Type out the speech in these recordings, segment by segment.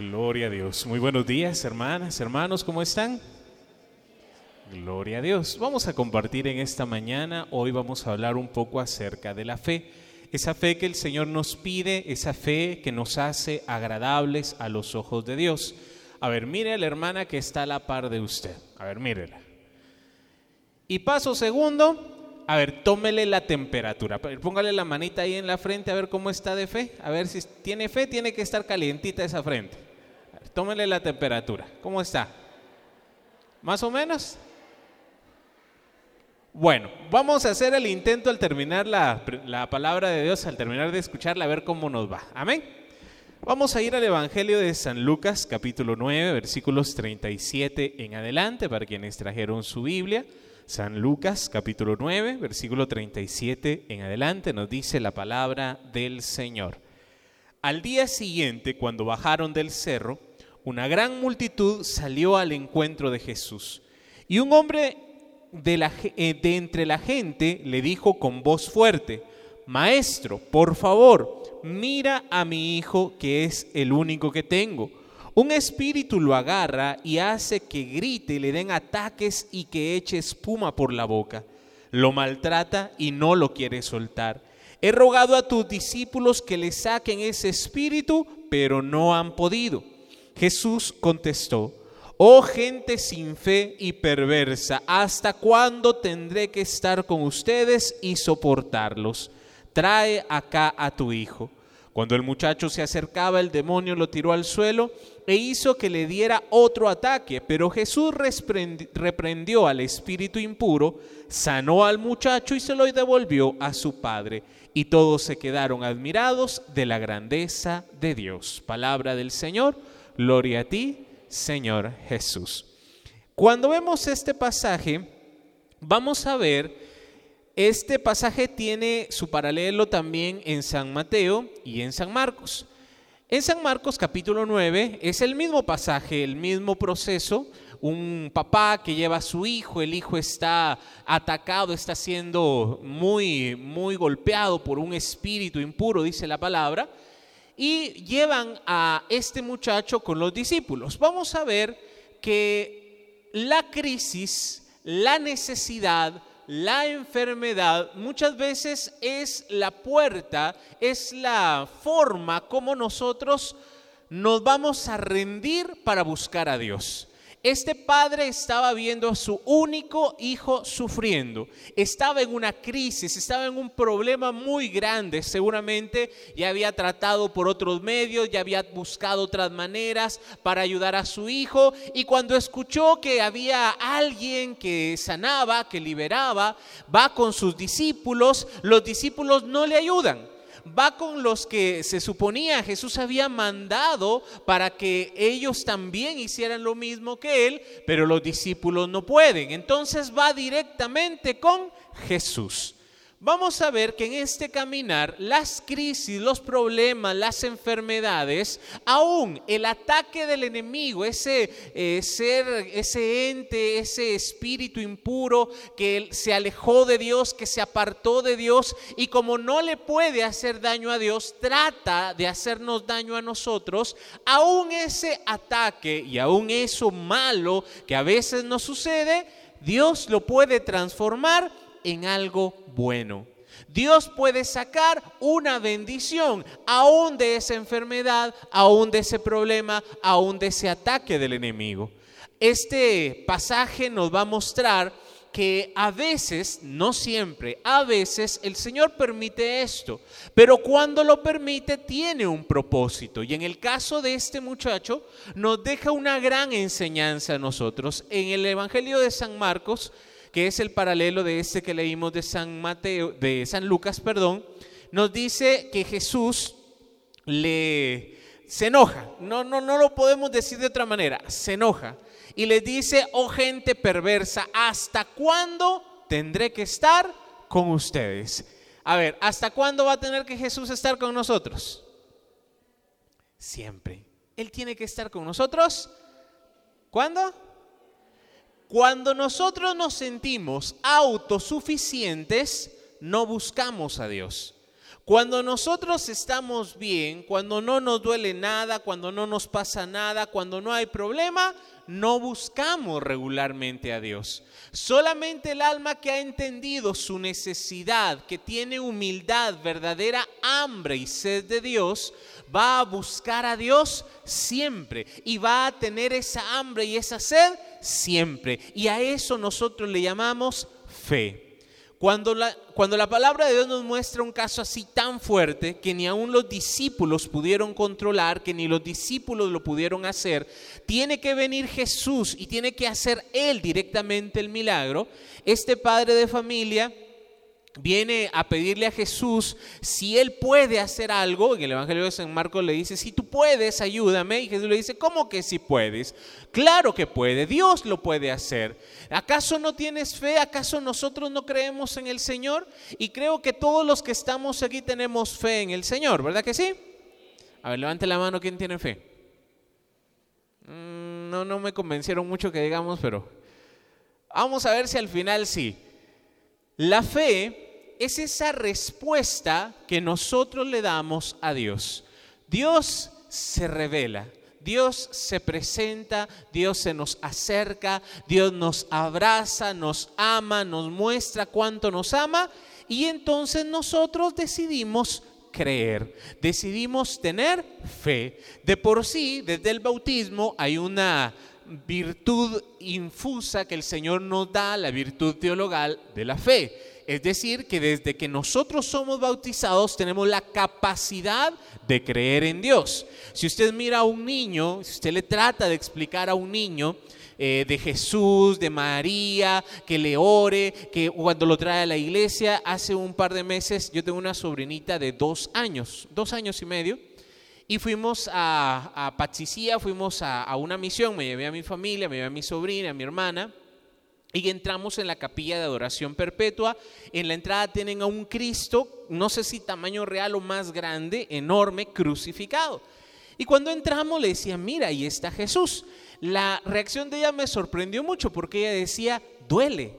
Gloria a Dios. Muy buenos días, hermanas, hermanos, ¿cómo están? Gloria a Dios. Vamos a compartir en esta mañana, hoy vamos a hablar un poco acerca de la fe. Esa fe que el Señor nos pide, esa fe que nos hace agradables a los ojos de Dios. A ver, mire a la hermana que está a la par de usted. A ver, mírela. Y paso segundo, a ver, tómele la temperatura. Póngale la manita ahí en la frente a ver cómo está de fe. A ver si tiene fe, tiene que estar calientita esa frente. Tómele la temperatura. ¿Cómo está? ¿Más o menos? Bueno, vamos a hacer el intento al terminar la, la, palabra de Dios, al terminar de escucharla, a ver cómo nos va. Amén. Vamos a ir al Evangelio de San Lucas, capítulo 9, versículos 37 en adelante, para quienes trajeron su Biblia. San Lucas, capítulo 9, versículo 37 en adelante, nos dice la palabra del Señor. Al día siguiente, cuando bajaron del cerro, una gran multitud salió al encuentro de Jesús. Y un hombre de, la, eh, de entre la gente le dijo con voz fuerte, Maestro, por favor, mira a mi hijo que es el único que tengo. Un espíritu lo agarra y hace que grite, le den ataques y que eche espuma por la boca. Lo maltrata y no lo quiere soltar. He rogado a tus discípulos que le saquen ese espíritu, pero no han podido. Jesús contestó, Oh gente sin fe y perversa, ¿hasta cuándo tendré que estar con ustedes y soportarlos? Trae acá a tu hijo. Cuando el muchacho se acercaba, el demonio lo tiró al suelo e hizo que le diera otro ataque, pero Jesús reprendió al espíritu impuro, sanó al muchacho y se lo devolvió a su padre. Y todos se quedaron admirados de la grandeza de Dios. Palabra del Señor, gloria a ti, Señor Jesús. Cuando vemos este pasaje, vamos a ver, este pasaje tiene su paralelo también en San Mateo y en San Marcos. En San Marcos capítulo 9 es el mismo pasaje, el mismo proceso, un papá que lleva a su hijo, el hijo está atacado, está siendo muy, muy golpeado por un espíritu impuro, dice la palabra, y llevan a este muchacho con los discípulos. Vamos a ver que la crisis, la necesidad, la enfermedad muchas veces es la puerta, es la forma como nosotros nos vamos a rendir para buscar a Dios. Este padre estaba viendo a su único hijo sufriendo, estaba en una crisis, estaba en un problema muy grande, seguramente. Ya había tratado por otros medios, ya había buscado otras maneras para ayudar a su hijo. Y cuando escuchó que había alguien que sanaba, que liberaba, va con sus discípulos, los discípulos no le ayudan va con los que se suponía Jesús había mandado para que ellos también hicieran lo mismo que él, pero los discípulos no pueden. Entonces va directamente con Jesús vamos a ver que en este caminar las crisis, los problemas, las enfermedades, aún el ataque del enemigo, ese eh, ser, ese ente, ese espíritu impuro que se alejó de Dios, que se apartó de Dios y como no le puede hacer daño a Dios, trata de hacernos daño a nosotros, aún ese ataque y aún eso malo que a veces nos sucede, Dios lo puede transformar en algo bueno. Dios puede sacar una bendición aún de esa enfermedad, aún de ese problema, aún de ese ataque del enemigo. Este pasaje nos va a mostrar que a veces, no siempre, a veces el Señor permite esto, pero cuando lo permite tiene un propósito. Y en el caso de este muchacho nos deja una gran enseñanza a nosotros. En el Evangelio de San Marcos, que es el paralelo de este que leímos de San Mateo, de San Lucas, perdón, nos dice que Jesús le se enoja. No, no, no lo podemos decir de otra manera. Se enoja y le dice, oh gente perversa, ¿hasta cuándo tendré que estar con ustedes? A ver, ¿hasta cuándo va a tener que Jesús estar con nosotros? Siempre. Él tiene que estar con nosotros. ¿Cuándo? Cuando nosotros nos sentimos autosuficientes, no buscamos a Dios. Cuando nosotros estamos bien, cuando no nos duele nada, cuando no nos pasa nada, cuando no hay problema, no buscamos regularmente a Dios. Solamente el alma que ha entendido su necesidad, que tiene humildad, verdadera hambre y sed de Dios, va a buscar a Dios siempre y va a tener esa hambre y esa sed siempre. Y a eso nosotros le llamamos fe. Cuando la, cuando la palabra de Dios nos muestra un caso así tan fuerte que ni aun los discípulos pudieron controlar, que ni los discípulos lo pudieron hacer, tiene que venir Jesús y tiene que hacer Él directamente el milagro. Este padre de familia viene a pedirle a Jesús si él puede hacer algo. En el Evangelio de San Marcos le dice, si tú puedes, ayúdame. Y Jesús le dice, ¿cómo que si puedes? Claro que puede, Dios lo puede hacer. ¿Acaso no tienes fe? ¿Acaso nosotros no creemos en el Señor? Y creo que todos los que estamos aquí tenemos fe en el Señor, ¿verdad que sí? A ver, levante la mano, ¿quién tiene fe? Mm, no, no me convencieron mucho que digamos, pero vamos a ver si al final sí. La fe es esa respuesta que nosotros le damos a Dios. Dios se revela, Dios se presenta, Dios se nos acerca, Dios nos abraza, nos ama, nos muestra cuánto nos ama y entonces nosotros decidimos creer, decidimos tener fe. De por sí, desde el bautismo hay una virtud infusa que el Señor nos da, la virtud teologal de la fe. Es decir, que desde que nosotros somos bautizados tenemos la capacidad de creer en Dios. Si usted mira a un niño, si usted le trata de explicar a un niño, eh, de Jesús, de María, que le ore, que cuando lo trae a la iglesia, hace un par de meses yo tengo una sobrinita de dos años, dos años y medio, y fuimos a, a fuimos a, una misión, me llevé a mi familia, me llevé a mi sobrina, a mi hermana, y entramos en la capilla de adoración perpetua. En la entrada tienen a un Cristo, no sé si tamaño real o más grande, enorme, crucificado. Y cuando entramos le decía, mira, ahí está Jesús. La reacción de ella me sorprendió mucho porque ella decía, duele,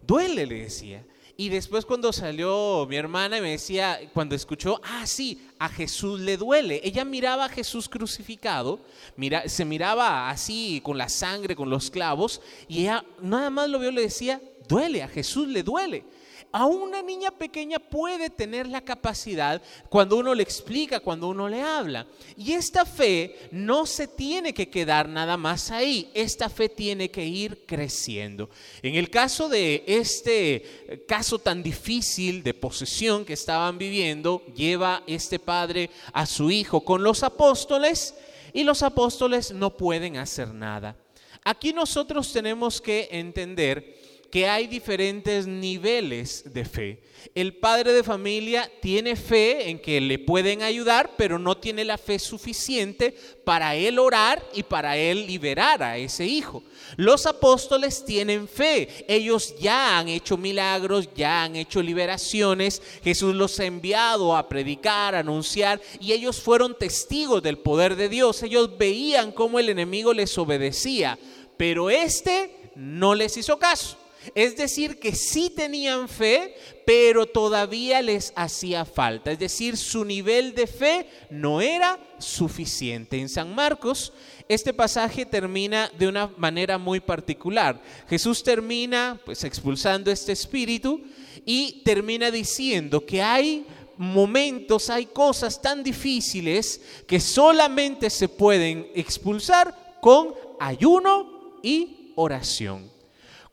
duele, le decía. Y después cuando salió mi hermana me decía, cuando escuchó, ah, sí, a Jesús le duele. Ella miraba a Jesús crucificado, mira, se miraba así con la sangre, con los clavos, y ella nada más lo vio, le decía, duele, a Jesús le duele a una niña pequeña puede tener la capacidad cuando uno le explica, cuando uno le habla. Y esta fe no se tiene que quedar nada más ahí, esta fe tiene que ir creciendo. En el caso de este caso tan difícil de posesión que estaban viviendo, lleva este padre a su hijo con los apóstoles y los apóstoles no pueden hacer nada. Aquí nosotros tenemos que entender que hay diferentes niveles de fe. El padre de familia tiene fe en que le pueden ayudar, pero no tiene la fe suficiente para él orar y para él liberar a ese hijo. Los apóstoles tienen fe. Ellos ya han hecho milagros, ya han hecho liberaciones. Jesús los ha enviado a predicar, a anunciar, y ellos fueron testigos del poder de Dios. Ellos veían cómo el enemigo les obedecía, pero este no les hizo caso. Es decir, que sí tenían fe, pero todavía les hacía falta. Es decir, su nivel de fe no era suficiente. En San Marcos, este pasaje termina de una manera muy particular. Jesús termina pues expulsando este espíritu y termina diciendo que hay momentos, hay cosas tan difíciles que solamente se pueden expulsar con ayuno y oración.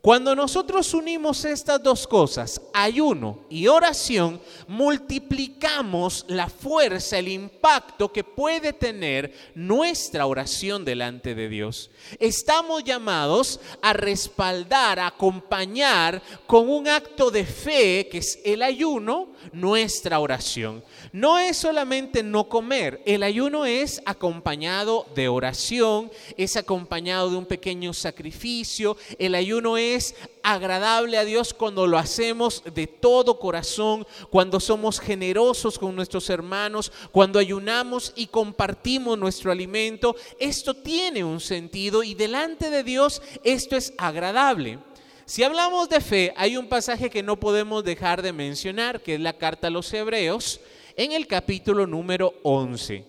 Cuando nosotros unimos estas dos cosas, ayuno y oración, multiplicamos la fuerza, el impacto que puede tener nuestra oración delante de Dios. Estamos llamados a respaldar, a acompañar con un acto de fe, que es el ayuno, nuestra oración. No es solamente no comer, el ayuno es acompañado de oración, es acompañado de un pequeño sacrificio, el ayuno es es agradable a Dios cuando lo hacemos de todo corazón, cuando somos generosos con nuestros hermanos, cuando ayunamos y compartimos nuestro alimento. Esto tiene un sentido y delante de Dios esto es agradable. Si hablamos de fe, hay un pasaje que no podemos dejar de mencionar, que es la carta a los Hebreos, en el capítulo número 11.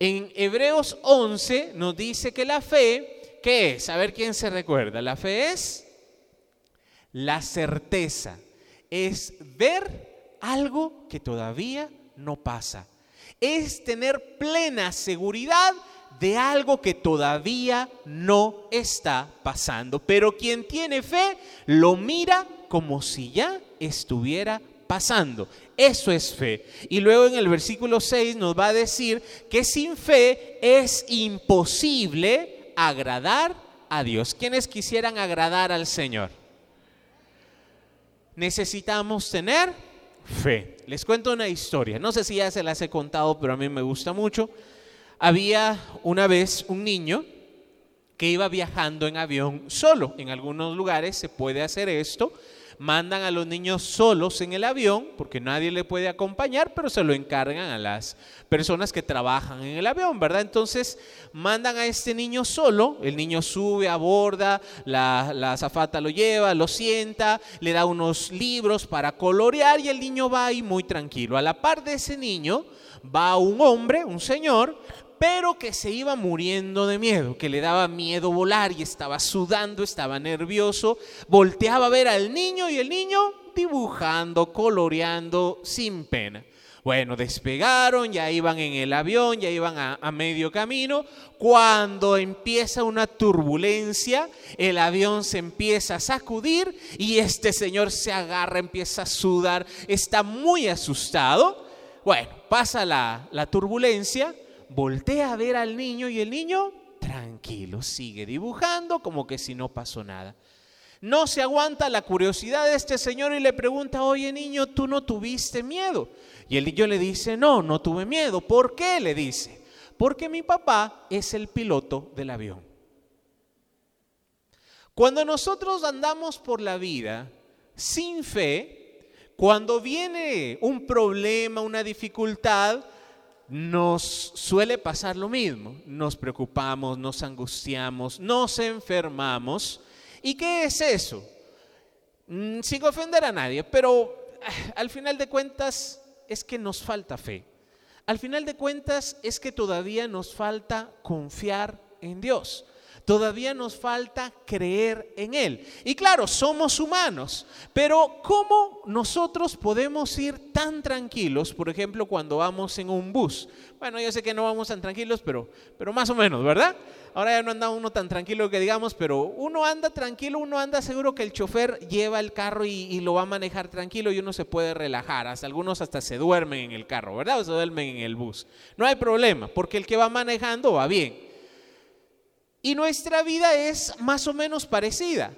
En Hebreos 11 nos dice que la fe, ¿qué es? A ver quién se recuerda. La fe es la certeza, es ver algo que todavía no pasa. Es tener plena seguridad de algo que todavía no está pasando. Pero quien tiene fe lo mira como si ya estuviera pasando. Eso es fe. Y luego en el versículo 6 nos va a decir que sin fe es imposible agradar a Dios. ¿Quiénes quisieran agradar al Señor? Necesitamos tener fe. Les cuento una historia. No sé si ya se las he contado, pero a mí me gusta mucho. Había una vez un niño que iba viajando en avión solo. En algunos lugares se puede hacer esto. Mandan a los niños solos en el avión porque nadie le puede acompañar, pero se lo encargan a las personas que trabajan en el avión, ¿verdad? Entonces mandan a este niño solo, el niño sube, aborda, la, la azafata lo lleva, lo sienta, le da unos libros para colorear y el niño va ahí muy tranquilo. A la par de ese niño va un hombre, un señor, pero que se iba muriendo de miedo, que le daba miedo volar y estaba sudando, estaba nervioso, volteaba a ver al niño y el niño dibujando, coloreando sin pena. Bueno, despegaron, ya iban en el avión, ya iban a, a, medio camino. Cuando empieza una turbulencia, el avión se empieza a sacudir y este señor se agarra, empieza a sudar, está muy asustado. Bueno, pasa la, la turbulencia, voltea a ver al niño y el niño tranquilo, sigue dibujando como que si no pasó nada. No se aguanta la curiosidad de este señor y le pregunta, oye niño, ¿tú no tuviste miedo? Y el niño le dice, no, no tuve miedo. ¿Por qué? Le dice, porque mi papá es el piloto del avión. Cuando nosotros andamos por la vida sin fe, cuando viene un problema, una dificultad, nos suele pasar lo mismo. Nos preocupamos, nos angustiamos, nos enfermamos. ¿Y qué es eso? Mm, sin ofender a nadie, pero ah, al final de cuentas es que nos falta fe. Al final de cuentas es que todavía nos falta confiar en Dios. Todavía nos falta creer en Él. Y claro, somos humanos, pero ¿cómo nosotros podemos ir tan tranquilos, por ejemplo, cuando vamos en un bus? Bueno, yo sé que no vamos tan tranquilos, pero, pero más o menos, ¿verdad? Ahora ya no anda uno tan tranquilo que digamos, pero uno anda tranquilo, uno anda seguro que el chofer lleva el carro y, lo va a manejar tranquilo y uno se puede relajar. Hasta algunos hasta se duermen en el carro, ¿verdad? O se duermen en el bus. No hay problema, porque el que va manejando va bien. Y nuestra vida es más o menos parecida.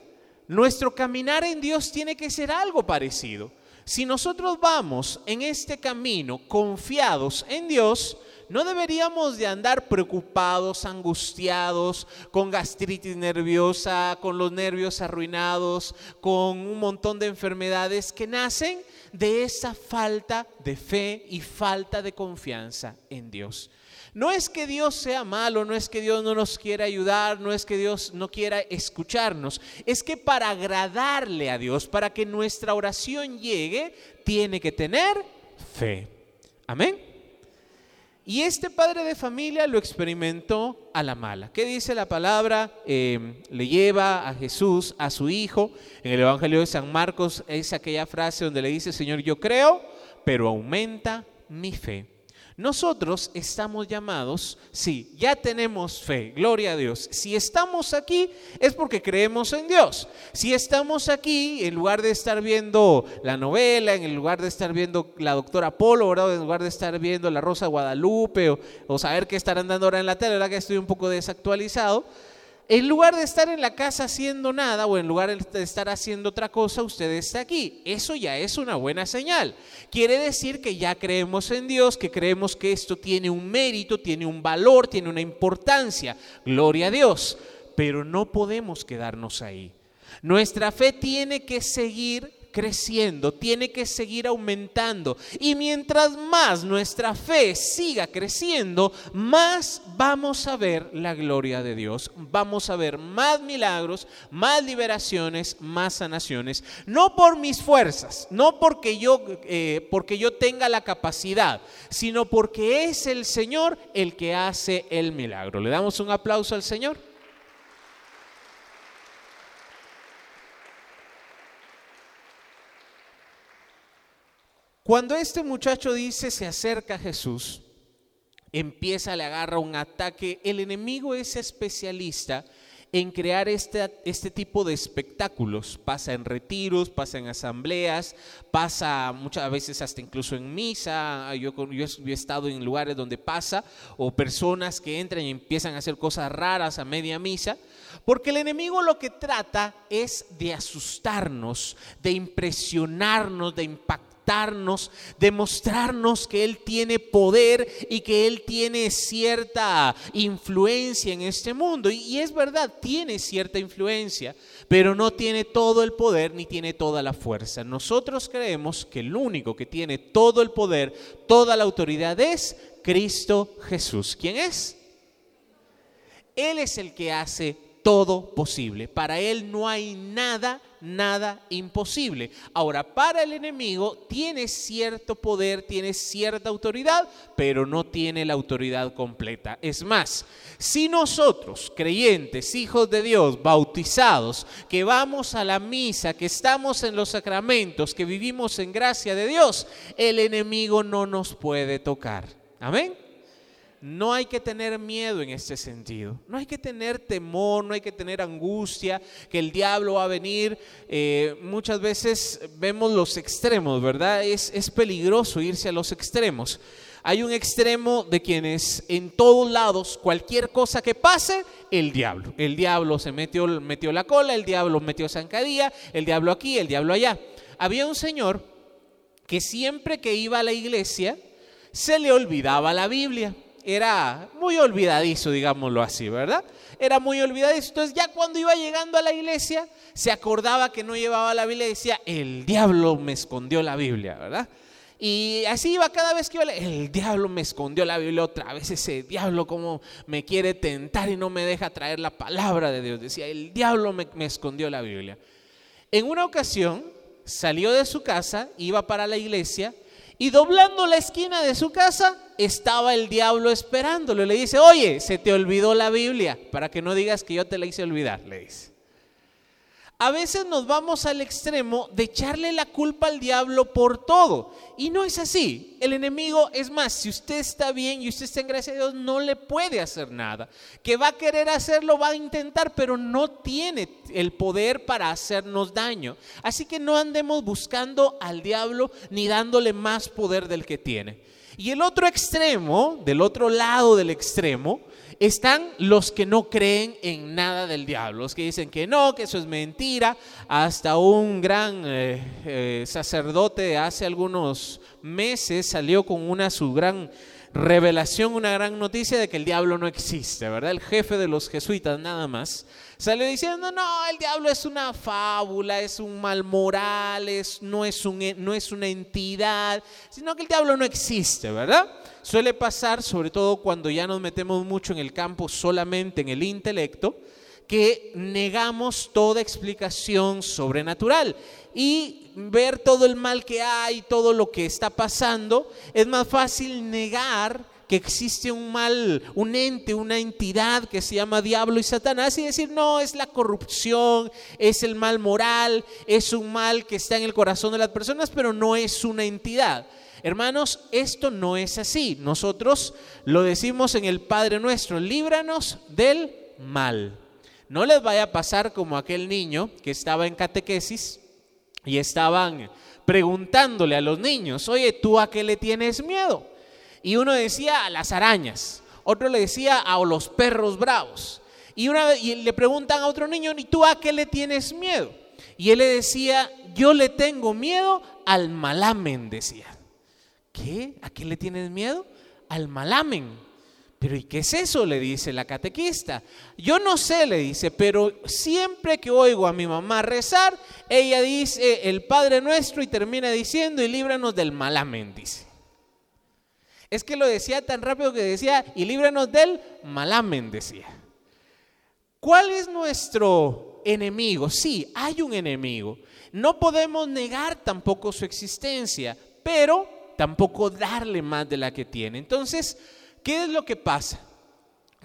Nuestro caminar en Dios tiene que ser algo parecido. Si nosotros vamos en este camino confiados en Dios, no deberíamos de andar preocupados, angustiados, con gastritis nerviosa, con los nervios arruinados, con un montón de enfermedades que nacen de esa falta de fe y falta de confianza en Dios. No es que Dios sea malo, no es que Dios no nos quiera ayudar, no es que Dios no quiera escucharnos. Es que para agradarle a Dios, para que nuestra oración llegue, tiene que tener fe. Amén. Y este padre de familia lo experimentó a la mala. ¿Qué dice la palabra? Eh, le lleva a Jesús, a su hijo. En el Evangelio de San Marcos es aquella frase donde le dice, Señor, yo creo, pero aumenta mi fe. Nosotros estamos llamados, sí, ya tenemos fe, gloria a Dios. Si estamos aquí es porque creemos en Dios. Si estamos aquí, en lugar de estar viendo la novela, en lugar de estar viendo la doctora Polo, ¿verdad? en lugar de estar viendo la Rosa Guadalupe o, saber qué estarán dando ahora en la tele, ¿verdad? que estoy un poco desactualizado, en lugar de estar en la casa haciendo nada o en lugar de estar haciendo otra cosa, usted está aquí. Eso ya es una buena señal. Quiere decir que ya creemos en Dios, que creemos que esto tiene un mérito, tiene un valor, tiene una importancia. Gloria a Dios. Pero no podemos quedarnos ahí. Nuestra fe tiene que seguir creciendo, tiene que seguir aumentando. Y mientras más nuestra fe siga creciendo, más vamos a ver la gloria de Dios. Vamos a ver más milagros, más liberaciones, más sanaciones. No por mis fuerzas, no porque yo, eh, porque yo tenga la capacidad, sino porque es el Señor el que hace el milagro. ¿Le damos un aplauso al Señor? Cuando este muchacho dice se acerca a Jesús, empieza, le agarra un ataque. El enemigo es especialista en crear este, este tipo de espectáculos. Pasa en retiros, pasa en asambleas, pasa muchas veces hasta incluso en misa. Yo, yo, he estado en lugares donde pasa, o personas que entran y empiezan a hacer cosas raras a media misa. Porque el enemigo lo que trata es de asustarnos, de impresionarnos, de impactarnos demostrarnos que Él tiene poder y que Él tiene cierta influencia en este mundo. Y, es verdad, tiene cierta influencia, pero no tiene todo el poder ni tiene toda la fuerza. Nosotros creemos que el único que tiene todo el poder, toda la autoridad es Cristo Jesús. ¿Quién es? Él es el que hace todo posible. Para Él no hay nada nada imposible. Ahora, para el enemigo tiene cierto poder, tiene cierta autoridad, pero no tiene la autoridad completa. Es más, si nosotros, creyentes, hijos de Dios, bautizados, que vamos a la misa, que estamos en los sacramentos, que vivimos en gracia de Dios, el enemigo no nos puede tocar. Amén no hay que tener miedo en este sentido. No hay que tener temor, no hay que tener angustia, que el diablo va a venir. Eh, muchas veces vemos los extremos, ¿verdad? Es, es peligroso irse a los extremos. Hay un extremo de quienes en todos lados, cualquier cosa que pase, el diablo. El diablo se metió, metió la cola, el diablo metió zancadilla, el diablo aquí, el diablo allá. Había un señor que siempre que iba a la iglesia, se le olvidaba la Biblia era muy olvidadizo, digámoslo así, ¿verdad? Era muy olvidadizo. Entonces ya cuando iba llegando a la iglesia, se acordaba que no llevaba la Biblia y decía, el diablo me escondió la Biblia, ¿verdad? Y así iba cada vez que iba, el diablo me escondió la Biblia otra vez, ese diablo como me quiere tentar y no me deja traer la palabra de Dios. Decía, el diablo me, me escondió la Biblia. En una ocasión salió de su casa, iba para la iglesia y doblando la esquina de su casa estaba el diablo esperándolo. Le dice, oye, se te olvidó la Biblia, para que no digas que yo te la hice olvidar, le dice a veces nos vamos al extremo de echarle la culpa al diablo por todo. Y no es así. El enemigo, es más, si usted está bien y usted está en gracia de Dios, no le puede hacer nada. Que va a querer hacerlo, va a intentar, pero no tiene el poder para hacernos daño. Así que no andemos buscando al diablo ni dándole más poder del que tiene. Y el otro extremo, del otro lado del extremo, están los que no creen en nada del diablo, los que dicen que no, que eso es mentira. Hasta un gran eh, eh, sacerdote hace algunos meses salió con una su gran revelación, una gran noticia de que el diablo no existe, ¿verdad? El jefe de los jesuitas nada más salió diciendo, no, el diablo es una fábula, es un mal moral, no, es un, no es una entidad, sino que el diablo no existe, ¿verdad? Suele pasar, sobre todo cuando ya nos metemos mucho en el campo solamente en el intelecto, que negamos toda explicación sobrenatural y ver todo el mal que hay, todo lo que está pasando, es más fácil negar que existe un mal, un ente, una entidad que se llama diablo y Satanás y decir, no, es la corrupción, es el mal moral, es un mal que está en el corazón de las personas, pero no es una entidad. Hermanos, esto no es así. Nosotros lo decimos en el Padre nuestro, líbranos del mal. No les vaya a pasar como aquel niño que estaba en catequesis y estaban preguntándole a los niños, oye, ¿tú a qué le tienes miedo? Y uno decía a las arañas, otro le decía a los perros bravos. Y, una, le preguntan a otro niño, ¿y tú a qué le tienes miedo? Y él le decía, yo le tengo miedo al malamen, decía. ¿Qué? ¿A qué le tienes miedo? Al malamen. Pero ¿y qué es eso? le dice la catequista. Yo no sé, le dice, pero siempre que oigo a mi mamá rezar, ella dice el Padre Nuestro y termina diciendo y líbranos del malamen, dice. Es que lo decía tan rápido que decía y líbranos del malamen, decía. ¿Cuál es nuestro enemigo? Sí, hay un enemigo. No podemos negar tampoco su existencia, pero tampoco darle más de la que tiene. Entonces, ¿Qué es lo que pasa?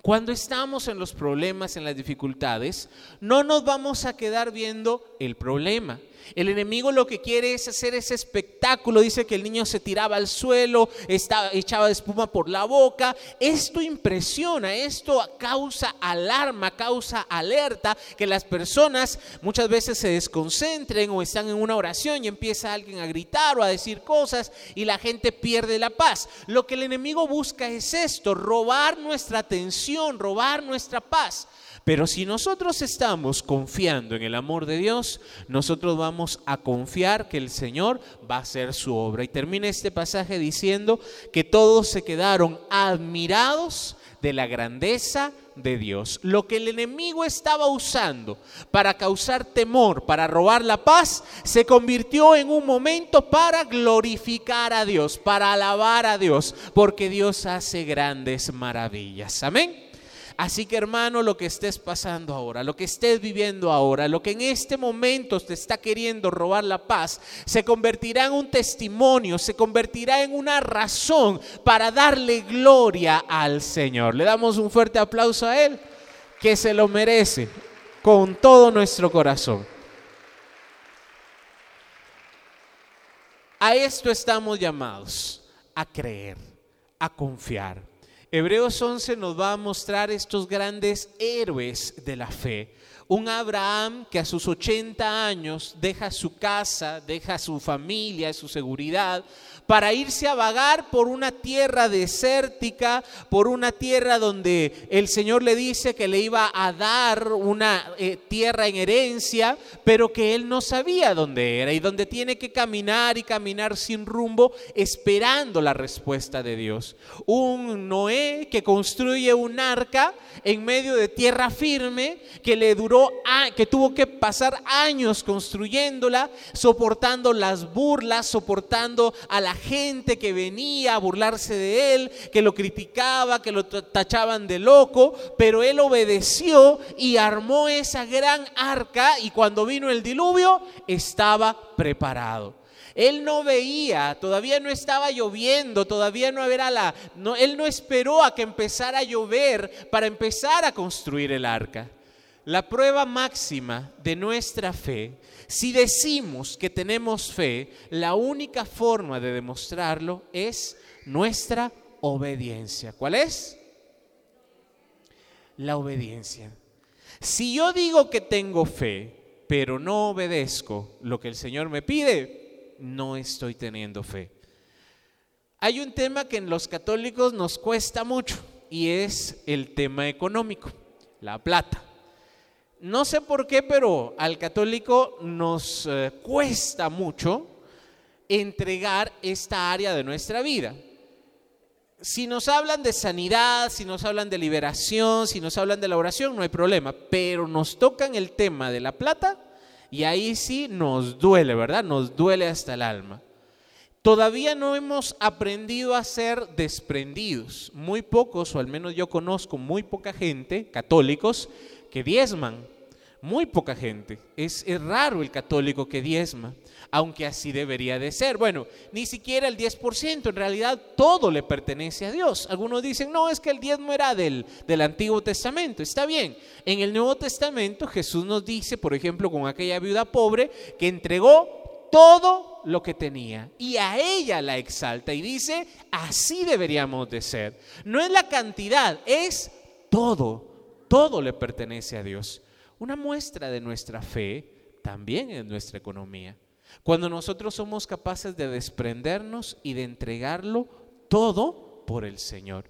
Cuando estamos en los problemas, en las dificultades, no nos vamos a quedar viendo el problema. El enemigo lo que quiere es hacer ese espectáculo. Dice que el niño se tiraba al suelo, estaba, echaba espuma por la boca. Esto impresiona, esto causa alarma, causa alerta, que las personas muchas veces se desconcentren o están en una oración y empieza alguien a gritar o a decir cosas y la gente pierde la paz. Lo que el enemigo busca es esto, robar nuestra atención, robar nuestra paz. Pero si nosotros estamos confiando en el amor de Dios, nosotros vamos a confiar que el Señor va a hacer su obra. Y termina este pasaje diciendo que todos se quedaron admirados de la grandeza de Dios. Lo que el enemigo estaba usando para causar temor, para robar la paz, se convirtió en un momento para glorificar a Dios, para alabar a Dios, porque Dios hace grandes maravillas. Amén. Así que hermano, lo que estés pasando ahora, lo que estés viviendo ahora, lo que en este momento te está queriendo robar la paz, se convertirá en un testimonio, se convertirá en una razón para darle gloria al Señor. Le damos un fuerte aplauso a Él, que se lo merece con todo nuestro corazón. A esto estamos llamados, a creer, a confiar. Hebreos 11 nos va a mostrar estos grandes héroes de la fe. Un Abraham que a sus 80 años deja su casa, deja su familia, su seguridad, para irse a vagar por una tierra desértica, por una tierra donde el Señor le dice que le iba a dar una eh, tierra en herencia, pero que él no sabía dónde era y donde tiene que caminar y caminar sin rumbo esperando la respuesta de Dios. Un Noé que construye un arca en medio de tierra firme que le duró que tuvo que pasar años construyéndola, soportando las burlas, soportando a la gente que venía a burlarse de él, que lo criticaba, que lo tachaban de loco, pero él obedeció y armó esa gran arca y cuando vino el diluvio estaba preparado. Él no veía, todavía no estaba lloviendo, todavía no era la, no, él no esperó a que empezara a llover para empezar a construir el arca. La prueba máxima de nuestra fe, si decimos que tenemos fe, la única forma de demostrarlo es nuestra obediencia. ¿Cuál es? La obediencia. Si yo digo que tengo fe, pero no obedezco lo que el Señor me pide, no estoy teniendo fe. Hay un tema que en los católicos nos cuesta mucho y es el tema económico, la plata. No sé por qué, pero al católico nos eh, cuesta mucho entregar esta área de nuestra vida. Si nos hablan de sanidad, si nos hablan de liberación, si nos hablan de la oración, no hay problema, pero nos tocan el tema de la plata y ahí sí nos duele, ¿verdad? Nos duele hasta el alma. Todavía no hemos aprendido a ser desprendidos. Muy pocos, o al menos yo conozco muy poca gente, católicos, que diezman. Muy poca gente. Es, raro el católico que diezma, aunque así debería de ser. Bueno, ni siquiera el 10%, en realidad todo le pertenece a Dios. Algunos dicen, no, es que el diezmo era del, del Antiguo Testamento. Está bien, en el Nuevo Testamento Jesús nos dice, por ejemplo, con aquella viuda pobre, que entregó todo lo que tenía y a ella la exalta y dice, así deberíamos de ser. No es la cantidad, es todo, todo le pertenece a Dios. Una muestra de nuestra fe también en nuestra economía. Cuando nosotros somos capaces de desprendernos y de entregarlo todo por el Señor.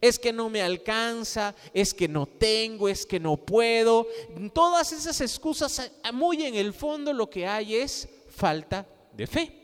Es que no me alcanza, es que no tengo, es que no puedo. Todas esas excusas, muy en el fondo lo que hay es falta de fe.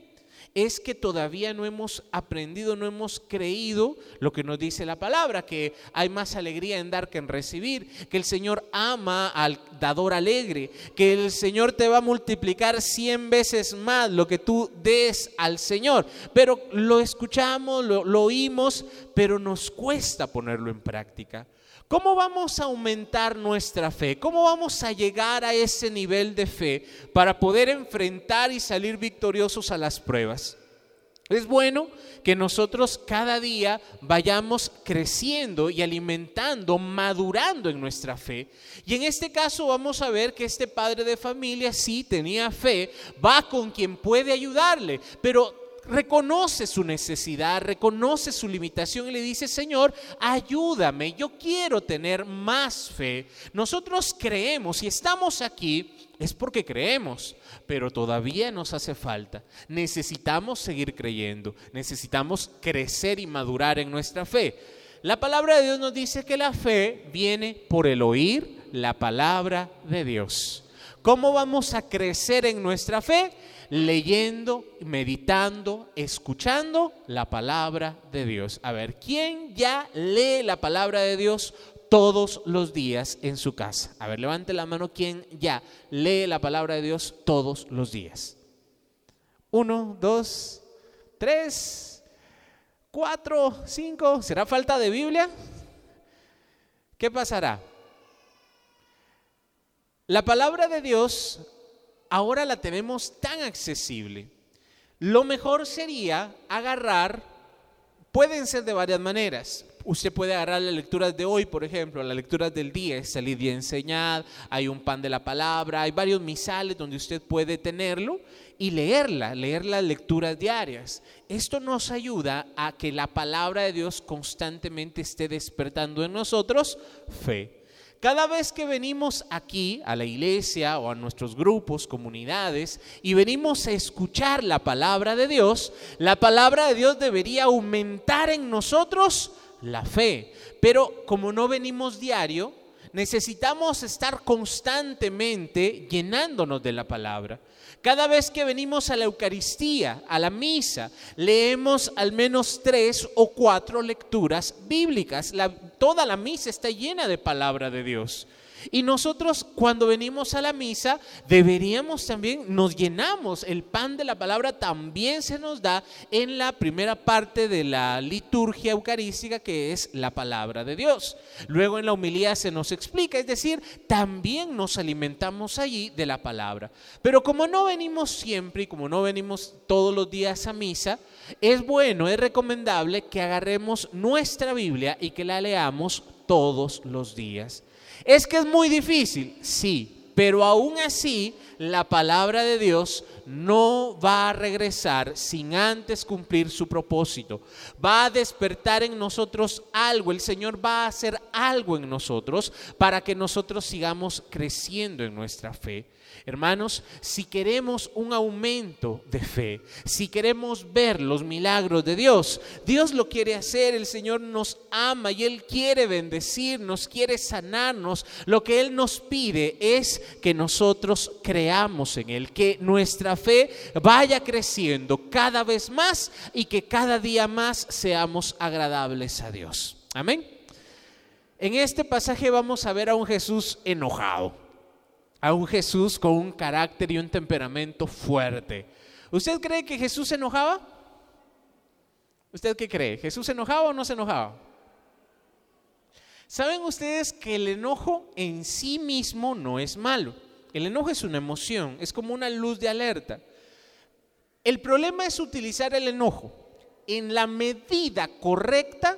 Es que todavía no hemos aprendido, no hemos creído lo que nos dice la palabra, que hay más alegría en dar que en recibir, que el Señor ama al dador alegre, que el Señor te va a multiplicar cien veces más lo que tú des al Señor. Pero lo escuchamos, lo, oímos, pero nos cuesta ponerlo en práctica. ¿Cómo vamos a aumentar nuestra fe? ¿Cómo vamos a llegar a ese nivel de fe para poder enfrentar y salir victoriosos a las pruebas? Es bueno que nosotros cada día vayamos creciendo y alimentando, madurando en nuestra fe. Y en este caso vamos a ver que este padre de familia sí tenía fe, va con quien puede ayudarle, pero reconoce su necesidad, reconoce su limitación y le dice, Señor, ayúdame, yo quiero tener más fe. Nosotros creemos y estamos aquí es porque creemos, pero todavía nos hace falta. Necesitamos seguir creyendo, necesitamos crecer y madurar en nuestra fe. La palabra de Dios nos dice que la fe viene por el oír la palabra de Dios. ¿Cómo vamos a crecer en nuestra fe? Leyendo, meditando, escuchando la palabra de Dios. A ver, ¿quién ya lee la palabra de Dios todos los días en su casa? A ver, levante la mano ¿quién ya lee la palabra de Dios todos los días. Uno, dos, tres, cuatro, cinco. ¿Será falta de Biblia? ¿Qué pasará? La palabra de Dios ahora la tenemos tan accesible. Lo mejor sería agarrar, pueden ser de varias maneras. Usted puede agarrar las lecturas de hoy, por ejemplo, las lecturas del día, salir y enseñar, hay un pan de la palabra, hay varios misales donde usted puede tenerlo y leerla, leer las lecturas diarias. Esto nos ayuda a que la palabra de Dios constantemente esté despertando en nosotros fe. Cada vez que venimos aquí a la iglesia o a nuestros grupos, comunidades, y venimos a escuchar la palabra de Dios, la palabra de Dios debería aumentar en nosotros la fe. Pero como no venimos diario, necesitamos estar constantemente llenándonos de la palabra. Cada vez que venimos a la Eucaristía, a la misa, leemos al menos tres o cuatro lecturas bíblicas. toda la misa está llena de palabra de Dios. Y nosotros cuando venimos a la misa deberíamos también, nos llenamos, el pan de la palabra también se nos da en la primera parte de la liturgia eucarística que es la palabra de Dios. Luego en la humilía se nos explica, es decir, también nos alimentamos allí de la palabra. Pero como no venimos siempre y como no venimos todos los días a misa, es bueno, es recomendable que agarremos nuestra Biblia y que la leamos todos los días. Es que es muy difícil, sí, pero aún así la palabra de Dios no va a regresar sin antes cumplir su propósito. Va a despertar en nosotros algo, el Señor va a hacer algo en nosotros para que nosotros sigamos creciendo en nuestra fe. Hermanos, si queremos un aumento de fe, si queremos ver los milagros de Dios, Dios lo quiere hacer, el Señor nos ama y Él quiere bendecirnos, quiere sanarnos. Lo que Él nos pide es que nosotros creamos en Él, que nuestra fe vaya creciendo cada vez más y que cada día más seamos agradables a Dios. Amén. En este pasaje vamos a ver a un Jesús enojado a un Jesús con un carácter y un temperamento fuerte. ¿Usted cree que Jesús se enojaba? ¿Usted qué cree? ¿Jesús se enojaba o no se enojaba? ¿Saben ustedes que el enojo en sí mismo no es malo? El enojo es una emoción, es como una luz de alerta. El problema es utilizar el enojo en la medida correcta,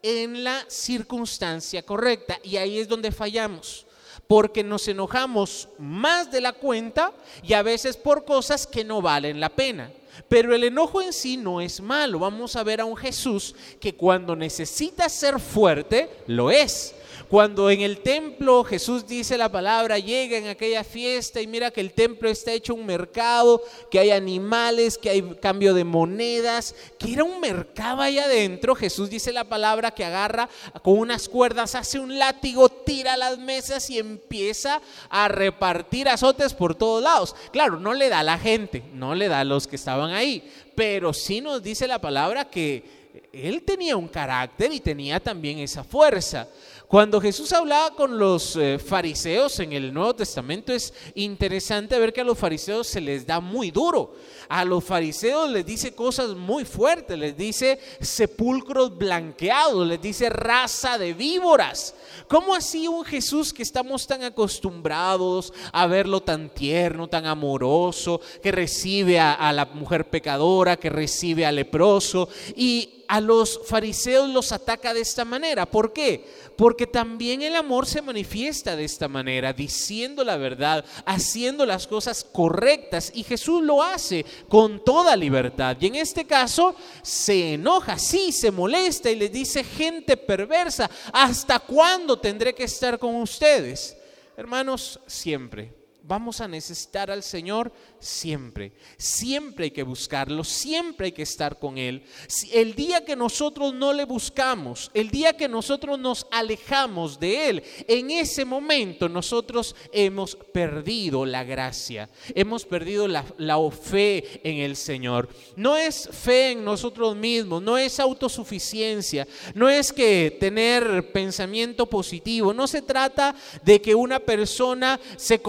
en la circunstancia correcta. Y ahí es donde fallamos porque nos enojamos más de la cuenta y a veces por cosas que no valen la pena. Pero el enojo en sí no es malo. Vamos a ver a un Jesús que cuando necesita ser fuerte, lo es. Cuando en el templo Jesús dice la palabra, llega en aquella fiesta y mira que el templo está hecho un mercado, que hay animales, que hay cambio de monedas, que era un mercado ahí adentro. Jesús dice la palabra que agarra con unas cuerdas, hace un látigo, tira las mesas y empieza a repartir azotes por todos lados. Claro, no le da a la gente, no le da a los que estaban ahí, pero sí nos dice la palabra que él tenía un carácter y tenía también esa fuerza. Cuando Jesús hablaba con los eh, fariseos en el Nuevo Testamento es interesante ver que a los fariseos se les da muy duro. A los fariseos les dice cosas muy fuertes, les dice sepulcros blanqueados, les dice raza de víboras. ¿Cómo así un Jesús que estamos tan acostumbrados a verlo tan tierno, tan amoroso, que recibe a, a la mujer pecadora, que recibe al leproso y a los fariseos los ataca de esta manera. ¿Por qué? Porque también el amor se manifiesta de esta manera, diciendo la verdad, haciendo las cosas correctas. Y Jesús lo hace con toda libertad. Y en este caso se enoja, sí, se molesta y le dice, gente perversa, ¿hasta cuándo tendré que estar con ustedes? Hermanos, siempre vamos a necesitar al Señor siempre. Siempre hay que buscarlo, siempre hay que estar con Él. El día que nosotros no le buscamos, el día que nosotros nos alejamos de Él, en ese momento nosotros hemos perdido la gracia, hemos perdido la, la fe en el Señor. No es fe en nosotros mismos, no es autosuficiencia, no es que tener pensamiento positivo, no se trata de que una persona se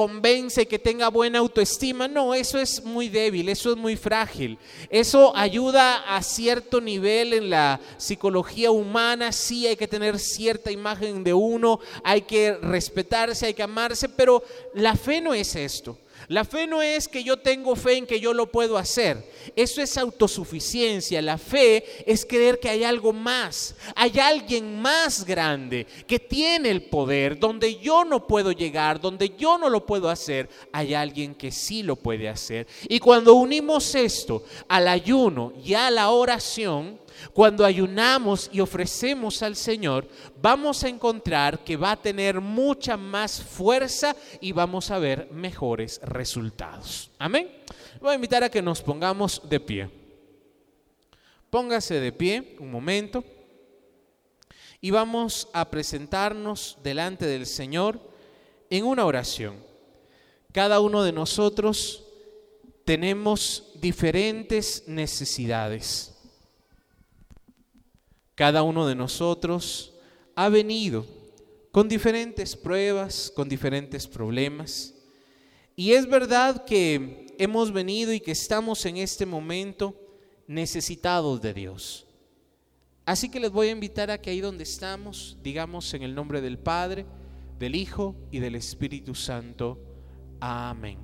que tenga buena autoestima, no, eso es muy débil, eso es muy frágil. Eso ayuda a cierto nivel en la psicología humana, sí hay que tener cierta imagen de uno, hay que respetarse, hay que amarse, pero la fe no es esto. La fe no es que yo tengo fe en que yo lo puedo hacer. Eso es autosuficiencia. La fe es creer que hay algo más. Hay alguien más grande que tiene el poder donde yo no puedo llegar, donde yo no lo puedo hacer. Hay alguien que sí lo puede hacer. Y cuando unimos esto al ayuno y a la oración, cuando ayunamos y ofrecemos al Señor, vamos a encontrar que va a tener mucha más fuerza y vamos a ver mejores resultados. Amén. Voy a invitar a que nos pongamos de pie. Póngase de pie un momento y vamos a presentarnos delante del Señor en una oración. Cada uno de nosotros tenemos diferentes necesidades. Cada uno de nosotros ha venido con diferentes pruebas, con diferentes problemas. Y es verdad que hemos venido y que estamos en este momento necesitados de Dios. Así que les voy a invitar a que ahí donde estamos, digamos en el nombre del Padre, del Hijo y del Espíritu Santo. Amén.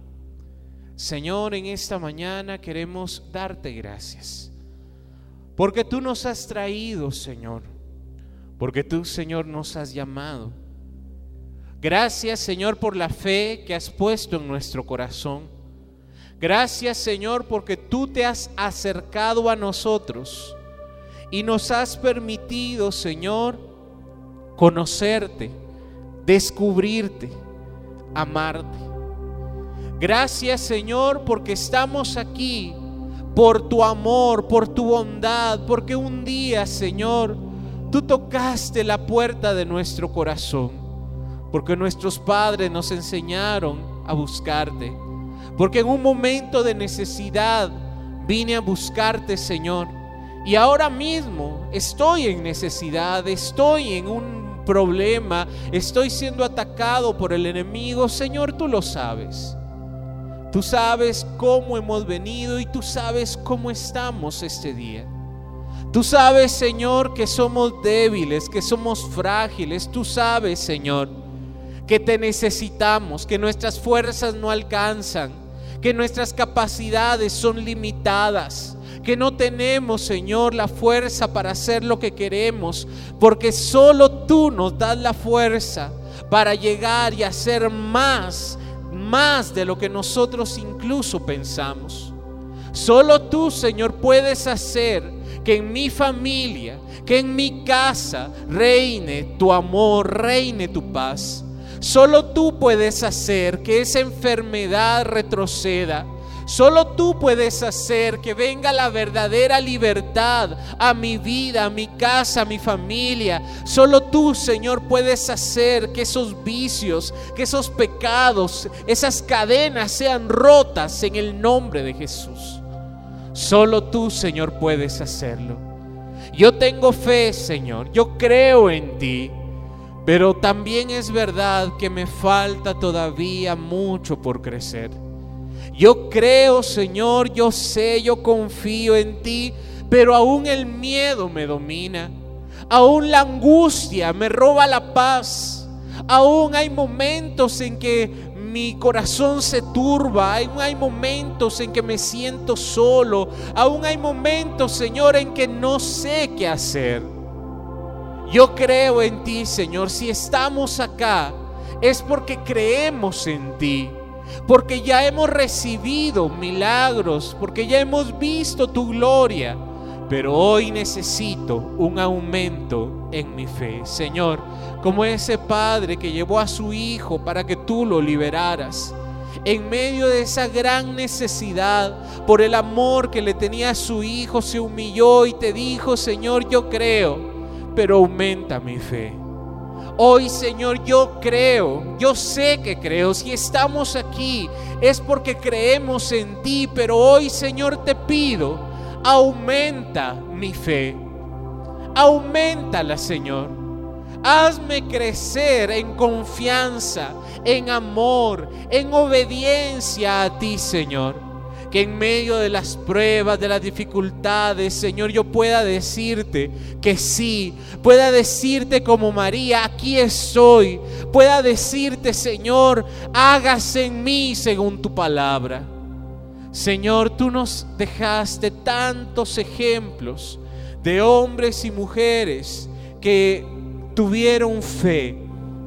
Señor, en esta mañana queremos darte gracias porque tú nos has traído, Señor. Porque tú, Señor, nos has llamado. Gracias, Señor, por la fe que has puesto en nuestro corazón. Gracias, Señor, porque tú te has acercado a nosotros y nos has permitido, Señor, conocerte, descubrirte, amarte. Gracias, Señor, porque estamos aquí por tu amor, por tu bondad, porque un día, Señor, tú tocaste la puerta de nuestro corazón, porque nuestros padres nos enseñaron a buscarte, porque en un momento de necesidad vine a buscarte, Señor, y ahora mismo estoy en necesidad, estoy en un problema, estoy siendo atacado por el enemigo, Señor, tú lo sabes. Tú sabes cómo hemos venido y tú sabes cómo estamos este día. Tú sabes, Señor, que somos débiles, que somos frágiles. Tú sabes, Señor, que te necesitamos, que nuestras fuerzas no alcanzan, que nuestras capacidades son limitadas, que no tenemos, Señor, la fuerza para hacer lo que queremos, porque solo tú nos das la fuerza para llegar y hacer más más de lo que nosotros incluso pensamos. Solo tú, Señor, puedes hacer que en mi familia, que en mi casa reine tu amor, reine tu paz. Solo tú puedes hacer que esa enfermedad retroceda. Solo tú puedes hacer que venga la verdadera libertad a mi vida, a mi casa, a mi familia. Solo tú, Señor, puedes hacer que esos vicios, que esos pecados, esas cadenas sean rotas en el nombre de Jesús. Solo tú, Señor, puedes hacerlo. Yo tengo fe, Señor. Yo creo en ti. Pero también es verdad que me falta todavía mucho por crecer. Yo creo, Señor, yo sé, yo confío en ti, pero aún el miedo me domina. Aún la angustia me roba la paz. Aún hay momentos en que mi corazón se turba, aún hay momentos en que me siento solo, aún hay momentos, Señor, en que no sé qué hacer. Yo creo en ti, Señor. Si estamos acá, es porque creemos en ti. Porque ya hemos recibido milagros, porque ya hemos visto tu gloria. Pero hoy necesito un aumento en mi fe. Señor, como ese padre que llevó a su hijo para que tú lo liberaras. En medio de esa gran necesidad, por el amor que le tenía a su hijo, se humilló y te dijo, Señor, yo creo, pero aumenta mi fe. Hoy, Señor, yo creo, yo sé que creo. Si estamos aquí es porque creemos en ti, pero hoy, Señor, te pido, aumenta mi fe. Aumentala, Señor. Hazme crecer en confianza, en amor, en obediencia a ti, Señor. Que en medio de las pruebas, de las dificultades, Señor, yo pueda decirte que sí. Pueda decirte como María, aquí estoy. Pueda decirte, Señor, hágase en mí según tu palabra. Señor, tú nos dejaste tantos ejemplos de hombres y mujeres que tuvieron fe,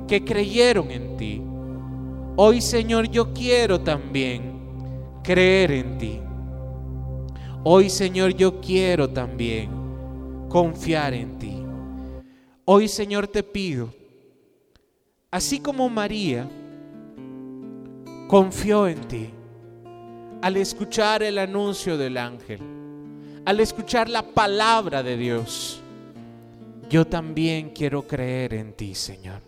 que creyeron en ti. Hoy, Señor, yo quiero también creer en ti. Hoy, Señor, yo quiero también confiar en ti. Hoy, Señor, te pido, así como María confió en ti al escuchar el anuncio del ángel, al escuchar la palabra de Dios, yo también quiero creer en ti, Señor.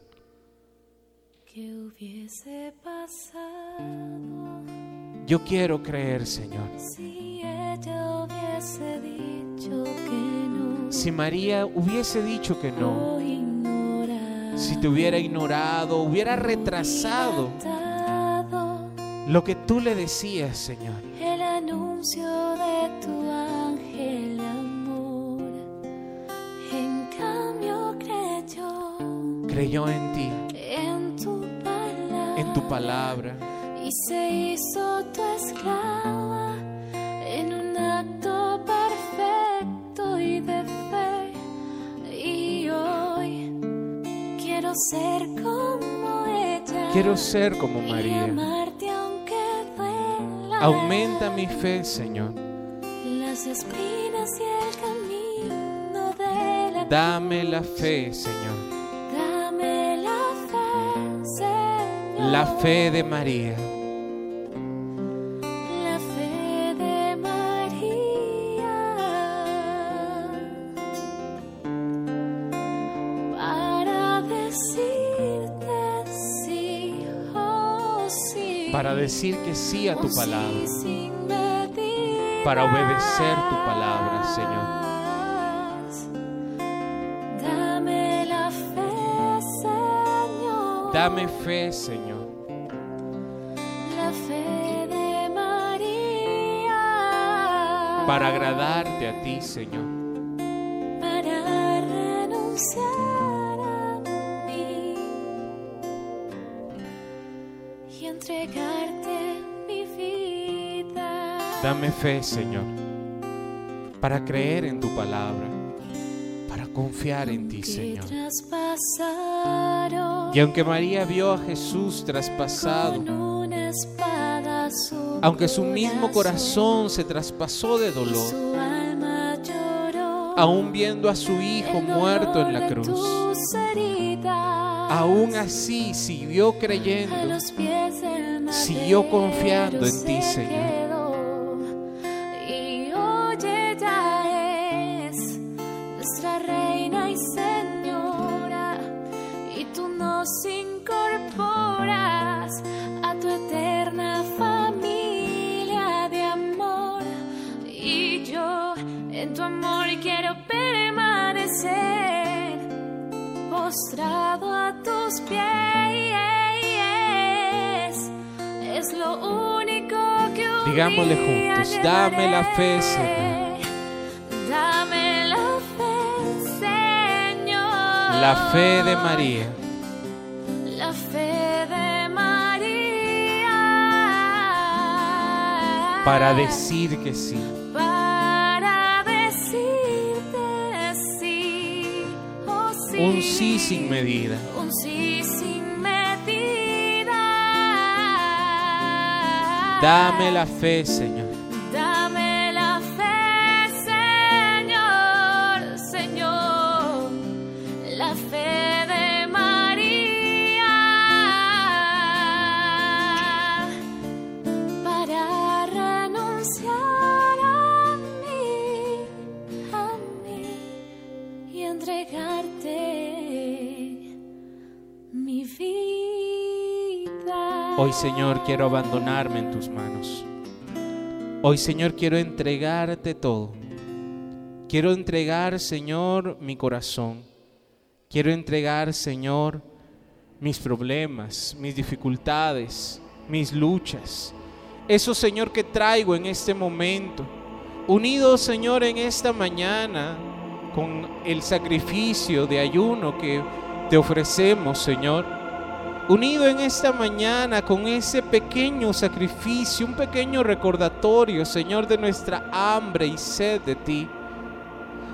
hubiese pasado Yo quiero creer, Señor. si ella hubiese dicho que no? Si María hubiese dicho que no, si te hubiera ignorado, hubiera retrasado lo que tú le decías, Señor. el anuncio de tu ángel amor. En cambio creyó Creyó en ti, en tu palabra. en tu palabra. Se hizo tu esclava en un acto perfecto y de fe. Y hoy quiero ser como ella. Quiero ser como María. amarte aunque duela. Aumenta mi fe, Señor. las espinas y el camino de la Dame la fe, Señor. Dame la fe, Señor. La fe de María. Decir que sí a tu palabra. Para obedecer tu palabra, Señor. Dame la fe, Señor. Dame fe, Señor. la fe de María Para agradarte a ti, Señor. Y entregarte mi vida. Dame fe, Señor. Para creer en tu palabra. Para confiar en ti, Señor. Y aunque María vio a Jesús traspasado, aunque su mismo corazón se traspasó de dolor, aún viendo a su hijo muerto en la cruz, aún así siguió creyendo. Siguió confiando en ti, Señor. Digámosle juntos, dame la fe. Señor. Dame la fe, Señor. La fe de María, La fe de María. para decir que sí. Para decirte sí, oh sí. Un sí sin medida. Un sí sin Dame la fe, Señor. Hoy, Señor, quiero abandonarme en tus manos. Hoy, Señor, quiero entregarte todo. Quiero entregar, Señor, mi corazón. Quiero entregar, Señor, mis problemas, mis dificultades, mis luchas. Eso, Señor, que traigo en este momento. Unido, Señor, en esta mañana con el sacrificio de ayuno que te ofrecemos, Señor unido en esta mañana con ese pequeño sacrificio, un pequeño recordatorio, Señor, de nuestra hambre y sed de ti.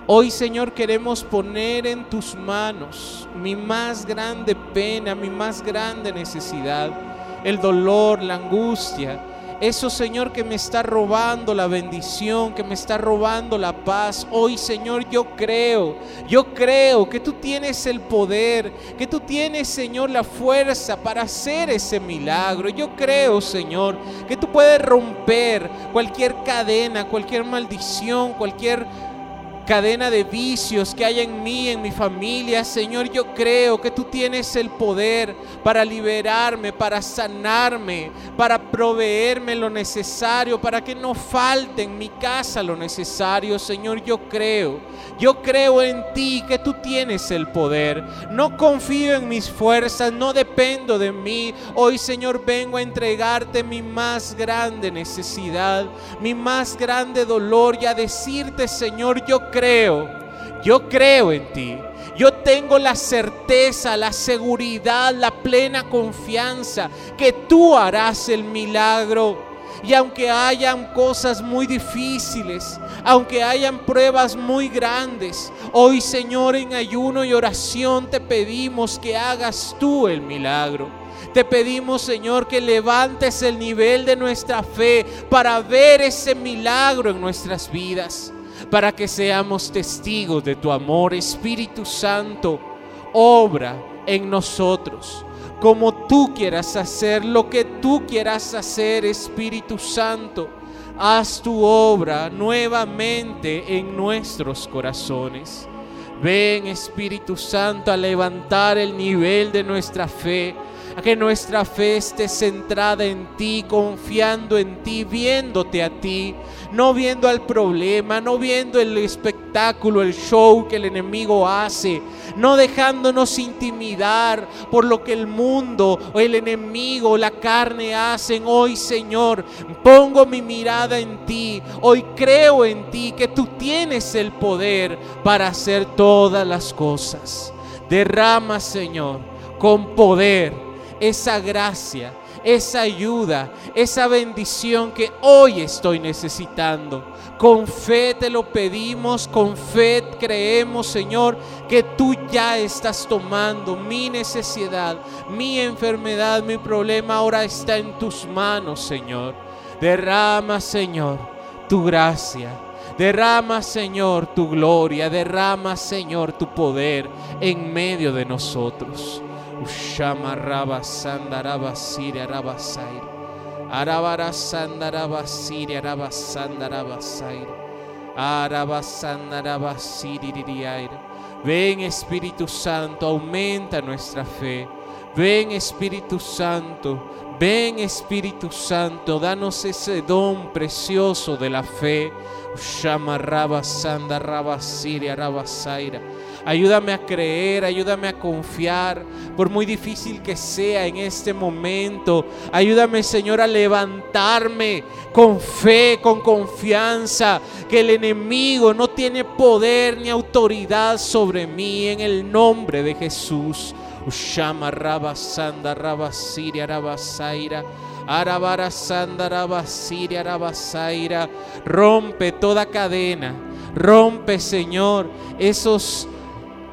Hoy, Señor, queremos poner en tus manos mi más grande pena, mi más grande necesidad, el dolor, la angustia, eso, Señor, que me está robando la bendición, que me está robando la paz. Hoy, Señor, yo creo, yo creo que tú tienes el poder, que tú tienes, Señor, la fuerza para hacer ese milagro. Yo creo, Señor, que tú puedes romper cualquier cadena, cualquier maldición, cualquier cadena de vicios que hay en mí, en mi familia. Señor, yo creo que tú tienes el poder para liberarme, para sanarme, para proveerme lo necesario, para que no falte en mi casa lo necesario. Señor, yo creo, yo creo en ti que tú tienes el poder. No confío en mis fuerzas, no dependo de mí. Hoy, Señor, vengo a entregarte mi más grande necesidad, mi más grande dolor y a decirte, Señor, yo creo, yo creo en ti. Yo tengo la certeza, la seguridad, la plena confianza que tú harás el milagro. Y aunque hayan cosas muy difíciles, aunque hayan pruebas muy grandes, hoy Señor en ayuno y oración te pedimos que hagas tú el milagro. Te pedimos, Señor, que levantes el nivel de nuestra fe para ver ese milagro en nuestras vidas, para que seamos testigos de tu amor, Espíritu Santo. Obra en nosotros como tú quieras hacer, lo que tú quieras hacer, Espíritu Santo. Haz tu obra nuevamente en nuestros corazones. Ven, Espíritu Santo, a levantar el nivel de nuestra fe, a que nuestra fe esté centrada en ti, confiando en ti, viéndote a ti, no viendo al problema, no viendo el espectáculo, el show que el enemigo hace, no dejándonos intimidar por lo que el mundo o el enemigo la carne hacen. Hoy, Señor, pongo mi mirada en ti, hoy creo en ti que tú tienes el poder para hacer todas las cosas. Derrama, Señor, con poder esa gracia, esa ayuda, esa bendición que hoy estoy necesitando. Con fe te lo pedimos, con fe creemos, Señor, que tú ya estás tomando mi necesidad, mi enfermedad, mi problema ahora está en tus manos, Señor. Derrama, Señor, tu gracia. Derrama, Señor, tu gloria. Derrama, Señor, tu poder en medio de nosotros. Ushama raba sandaraba siria raba sair. Arabara siria raba sandaraba sair. Araba sandaraba siririair. Ven Espíritu Santo, aumenta nuestra fe. Ven Espíritu Santo, ven Espíritu Santo, danos ese don precioso de la fe. Shama raba sanda raba raba. Ayúdame a creer, ayúdame a confiar, por muy difícil que sea en este momento. Ayúdame, Señor, a levantarme con fe, con confianza, que el enemigo no tiene poder ni autoridad sobre mí en el nombre de Jesús. Ushama raba sanda raba siria raba saira. Arabara sanda raba siria raba saira. Rompe toda cadena. Rompe, Señor, esos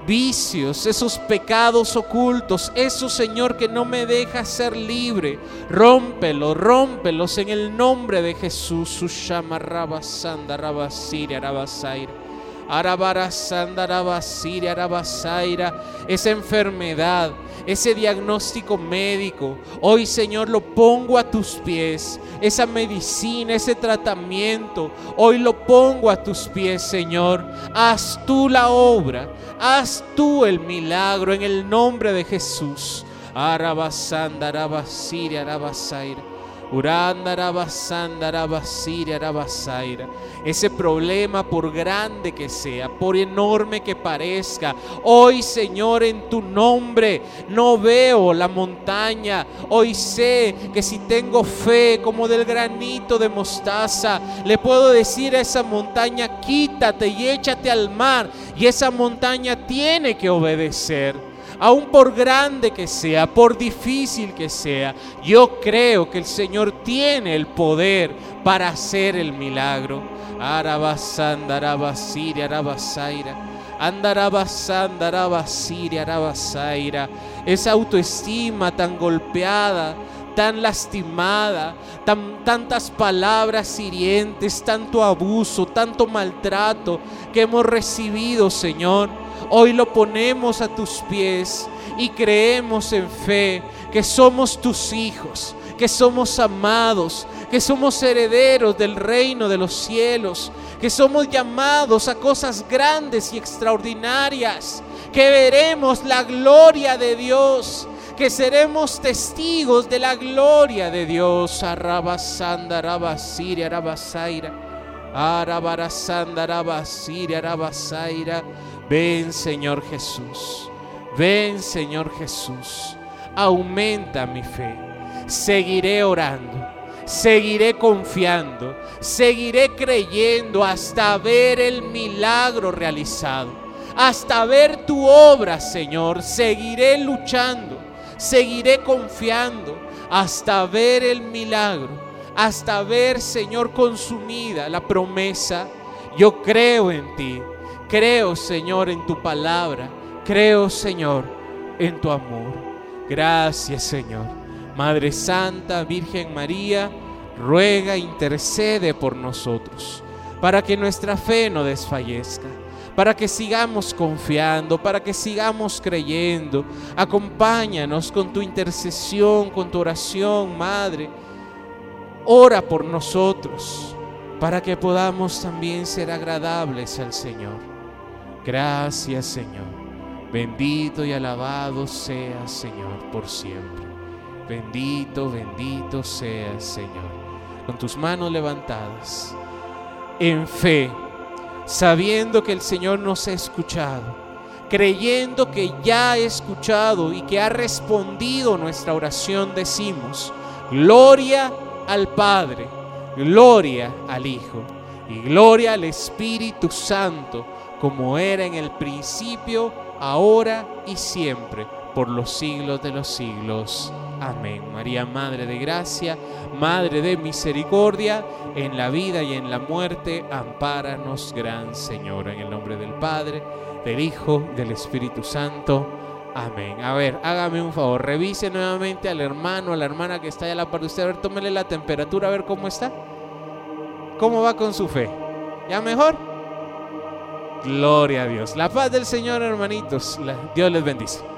vicios, esos pecados ocultos, eso Señor que no me deja ser libre, rómpelos, rómpelos en el nombre de Jesús. Sushama raba sanda raba Esa enfermedad, ese diagnóstico médico, hoy Señor lo pongo a tus pies. Esa medicina, ese tratamiento, hoy lo pongo a tus pies, Señor. Haz tú la obra, haz tú el milagro en el nombre de Jesús. Arabasanda, Arabasaira. Ese problema, por grande que sea, por enorme que parezca, hoy, Señor, en tu nombre, no veo la montaña. Hoy sé que si tengo fe como del granito de mostaza, le puedo decir a esa montaña, quítate y échate al mar. Y esa montaña tiene que obedecer aun por grande que sea, por difícil que sea, yo creo que el Señor tiene el poder para hacer el milagro. Arabasanda, Arabasiria, Arabasaira. Andarabasanda, Arabasiria, Arabasaira. Esa autoestima tan golpeada, tan lastimada, tan, tantas palabras hirientes, tanto abuso, tanto maltrato que hemos recibido, Señor. Hoy lo ponemos a tus pies y creemos en fe que somos tus hijos, que somos amados, que somos herederos del reino de los cielos, que somos llamados a cosas grandes y extraordinarias, que veremos la gloria de Dios, que seremos testigos de la gloria de Dios. Arrabasanda, arabasiria, arabasaira. Arabarasanda, arabasiria, arabasaira. Ven Señor Jesús, ven Señor Jesús, aumenta mi fe, seguiré orando, seguiré confiando, seguiré creyendo hasta ver el milagro realizado, hasta ver tu obra Señor, seguiré luchando, seguiré confiando hasta ver el milagro, hasta ver Señor consumida la promesa, yo creo en ti. Creo, Señor, en tu palabra. Creo, Señor, en tu amor. Gracias, Señor. Madre Santa, Virgen María, ruega, intercede por nosotros, para que nuestra fe no desfallezca, para que sigamos confiando, para que sigamos creyendo. Acompáñanos con tu intercesión, con tu oración, Madre. Ora por nosotros, para que podamos también ser agradables al Señor. Gracias Señor. Bendito y alabado seas Señor por siempre. Bendito, bendito seas Señor. Con tus manos levantadas, en fe, sabiendo que el Señor nos ha escuchado, creyendo que ya ha escuchado y que ha respondido nuestra oración, decimos, gloria al Padre, gloria al Hijo y gloria al Espíritu Santo como era en el principio, ahora y siempre, por los siglos de los siglos. Amén. María, Madre de Gracia, Madre de Misericordia, en la vida y en la muerte, ampáranos, Gran Señora, en el nombre del Padre, del Hijo, del Espíritu Santo. Amén. A ver, hágame un favor, revise nuevamente al hermano, a la hermana que está allá a la par de usted, a ver, tómele la temperatura, a ver cómo está. ¿Cómo va con su fe? ¿Ya mejor? Gloria a Dios. La paz del Señor, hermanitos. Dios les bendice.